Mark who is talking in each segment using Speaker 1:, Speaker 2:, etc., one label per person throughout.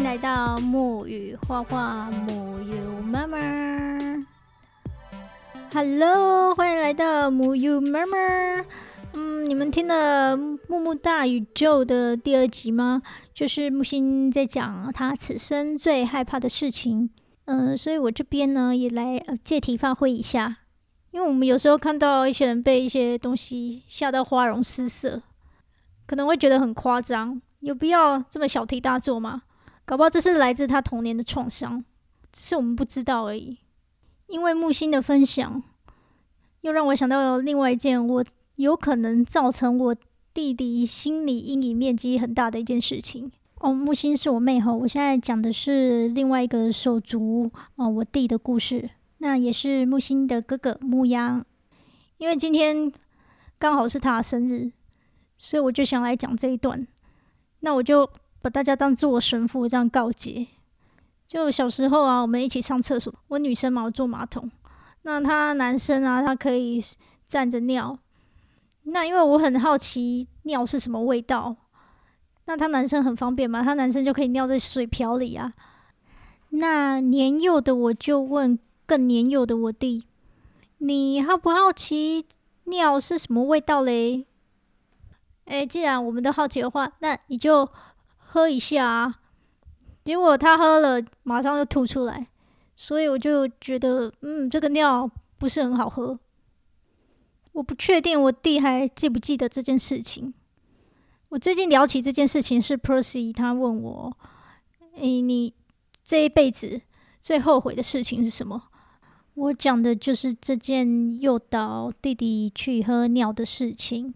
Speaker 1: 迎来到木语画画木有妈妈。Hello，欢迎来到木有妈妈。嗯，你们听了《木木大宇宙》的第二集吗？就是木星在讲他此生最害怕的事情。嗯，所以我这边呢也来借题发挥一下，因为我们有时候看到一些人被一些东西吓到花容失色，可能会觉得很夸张，有必要这么小题大做吗？搞不好这是来自他童年的创伤，只是我们不知道而已。因为木星的分享，又让我想到了另外一件我有可能造成我弟弟心理阴影面积很大的一件事情。哦，木星是我妹吼，我现在讲的是另外一个手足哦，我弟的故事。那也是木星的哥哥木央，因为今天刚好是他的生日，所以我就想来讲这一段。那我就。把大家当做神父这样告诫。就小时候啊，我们一起上厕所。我女生嘛，我坐马桶。那他男生啊，他可以站着尿。那因为我很好奇尿是什么味道。那他男生很方便嘛，他男生就可以尿在水瓢里啊。那年幼的我就问更年幼的我弟：“你好不好奇尿是什么味道嘞？”哎，既然我们都好奇的话，那你就。喝一下啊，结果他喝了，马上就吐出来，所以我就觉得，嗯，这个尿不是很好喝。我不确定我弟还记不记得这件事情。我最近聊起这件事情是 Percy，他问我，诶，你这一辈子最后悔的事情是什么？我讲的就是这件诱导弟弟去喝尿的事情。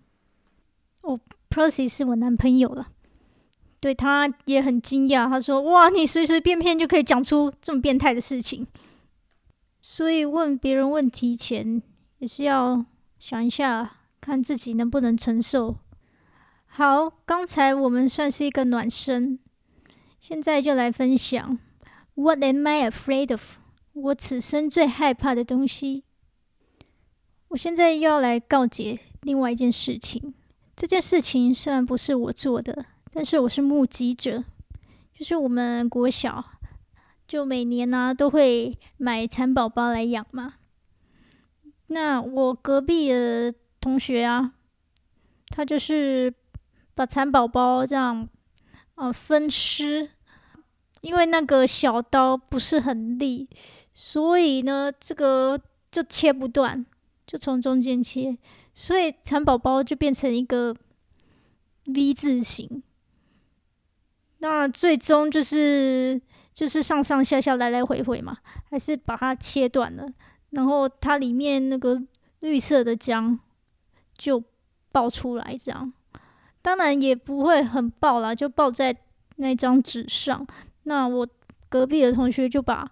Speaker 1: 哦，Percy 是我男朋友了。对他也很惊讶，他说：“哇，你随随便便就可以讲出这么变态的事情。”所以问别人问题前，也是要想一下，看自己能不能承受。好，刚才我们算是一个暖身，现在就来分享 “What am I afraid of？” 我此生最害怕的东西。我现在又要来告诫另外一件事情。这件事情虽然不是我做的。但是我是目击者，就是我们国小就每年呢都会买蚕宝宝来养嘛。那我隔壁的同学啊，他就是把蚕宝宝这样啊分尸，因为那个小刀不是很利，所以呢这个就切不断，就从中间切，所以蚕宝宝就变成一个 V 字形。那最终就是就是上上下下来来回回嘛，还是把它切断了，然后它里面那个绿色的浆就爆出来，这样当然也不会很爆啦，就爆在那张纸上。那我隔壁的同学就把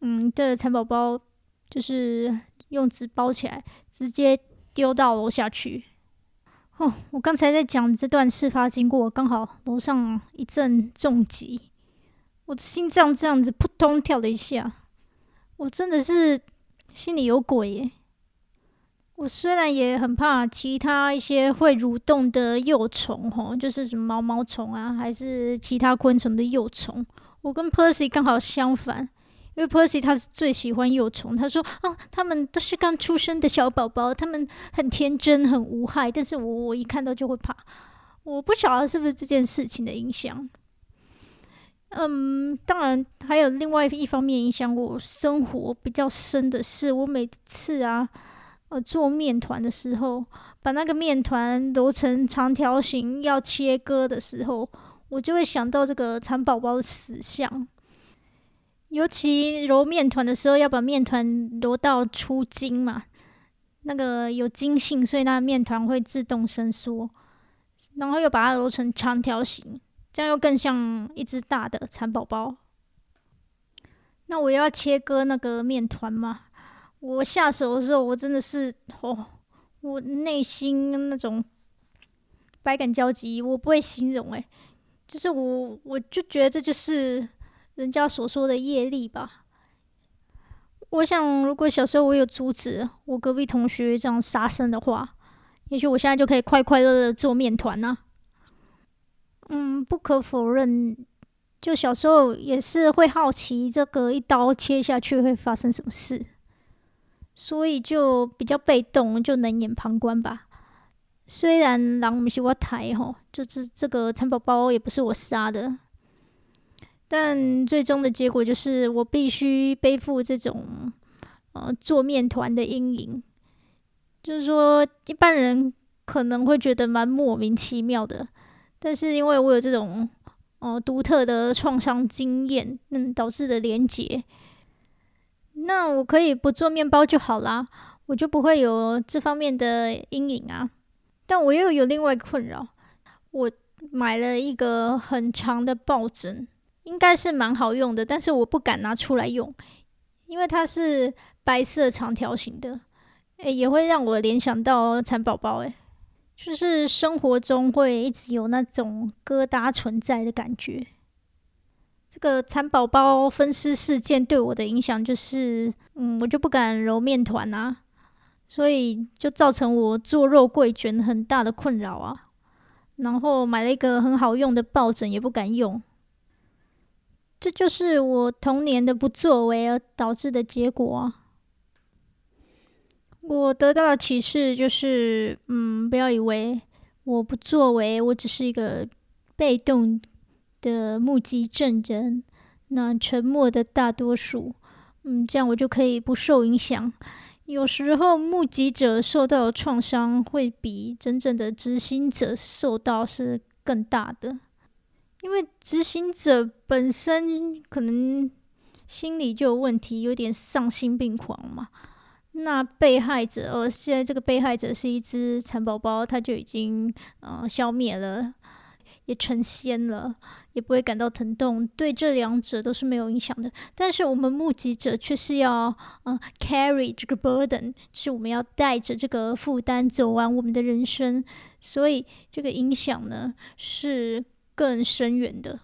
Speaker 1: 嗯这蚕宝宝就是用纸包起来，直接丢到楼下去。哦，我刚才在讲这段事发经过，刚好楼上一阵重击，我的心脏这样子扑通跳了一下，我真的是心里有鬼耶！我虽然也很怕其他一些会蠕动的幼虫，吼，就是什么毛毛虫啊，还是其他昆虫的幼虫，我跟 Percy 刚好相反。因为 Percy 他是最喜欢幼虫，他说：“啊，他们都是刚出生的小宝宝，他们很天真，很无害。但是我我一看到就会怕，我不晓得是不是这件事情的影响。嗯，当然还有另外一方面影响我生活比较深的是，我每次啊，呃，做面团的时候，把那个面团揉成长条形要切割的时候，我就会想到这个蚕宝宝的死相。”尤其揉面团的时候，要把面团揉到出筋嘛，那个有筋性，所以那面团会自动伸缩，然后又把它揉成长条形，这样又更像一只大的蚕宝宝。那我要切割那个面团嘛，我下手的时候，我真的是哦，我内心那种百感交集，我不会形容诶，就是我我就觉得这就是。人家所说的业力吧，我想，如果小时候我有阻止我隔壁同学这样杀生的话，也许我现在就可以快快乐乐做面团呢。嗯，不可否认，就小时候也是会好奇这个一刀切下去会发生什么事，所以就比较被动，就冷眼旁观吧。虽然狼不是我抬吼，就是这个蚕宝宝也不是我杀的，但最终的结果就是我必须背负这种呃做面团的阴影。就是说，一般人可能会觉得蛮莫名其妙的，但是因为我有这种。哦，独特的创伤经验，嗯，导致的连结。那我可以不做面包就好啦，我就不会有这方面的阴影啊。但我又有另外困扰，我买了一个很长的抱枕，应该是蛮好用的，但是我不敢拿出来用，因为它是白色长条形的，诶，也会让我联想到蚕宝宝，诶。就是生活中会一直有那种疙瘩存在的感觉。这个蚕宝宝分尸事件对我的影响就是，嗯，我就不敢揉面团啊，所以就造成我做肉桂卷很大的困扰啊。然后买了一个很好用的抱枕也不敢用，这就是我童年的不作为而导致的结果。我得到的启示就是，嗯，不要以为我不作为，我只是一个被动的目击证人，那沉默的大多数，嗯，这样我就可以不受影响。有时候目击者受到的创伤会比真正的执行者受到是更大的，因为执行者本身可能心理就有问题，有点丧心病狂嘛。那被害者，哦，现在这个被害者是一只蚕宝宝，它就已经呃消灭了，也成仙了，也不会感到疼痛，对这两者都是没有影响的。但是我们目击者却是要呃 carry 这个 burden，是我们要带着这个负担走完我们的人生，所以这个影响呢是更深远的。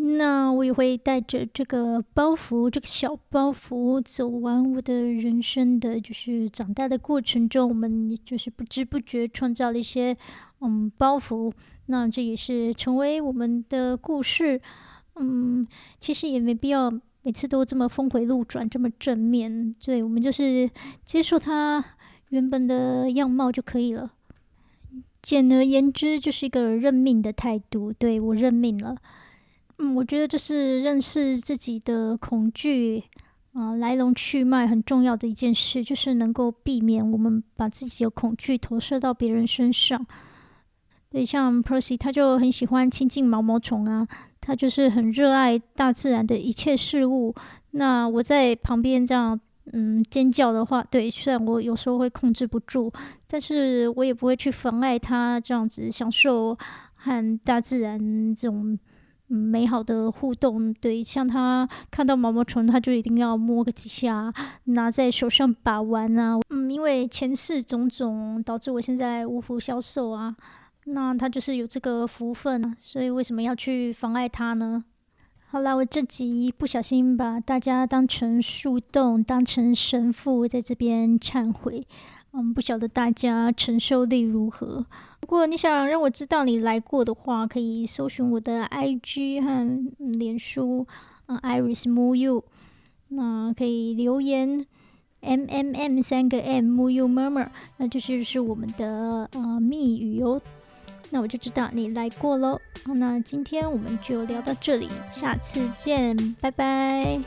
Speaker 1: 那我也会带着这个包袱，这个小包袱走完我的人生的，就是长大的过程中，我们就是不知不觉创造了一些嗯包袱。那这也是成为我们的故事。嗯，其实也没必要每次都这么峰回路转，这么正面。对我们就是接受它原本的样貌就可以了。简而言之，就是一个认命的态度。对我认命了。嗯，我觉得这是认识自己的恐惧啊来龙去脉很重要的一件事，就是能够避免我们把自己的恐惧投射到别人身上。对，像 Percy 他就很喜欢亲近毛毛虫啊，他就是很热爱大自然的一切事物。那我在旁边这样嗯尖叫的话，对，虽然我有时候会控制不住，但是我也不会去妨碍他这样子享受和大自然这种。美好的互动，对，像他看到毛毛虫，他就一定要摸个几下，拿在手上把玩啊。嗯，因为前世种种导致我现在无福消受啊，那他就是有这个福分，所以为什么要去妨碍他呢？好啦，我这集不小心把大家当成树洞，当成神父在这边忏悔。嗯，不晓得大家承受力如何。如果你想让我知道你来过的话，可以搜寻我的 IG 和脸书，嗯，Iris Mu You 那可以留言 M M M 三个 M Mu You Murmur，那这就是我们的呃密语哦。那我就知道你来过喽。那今天我们就聊到这里，下次见，拜拜。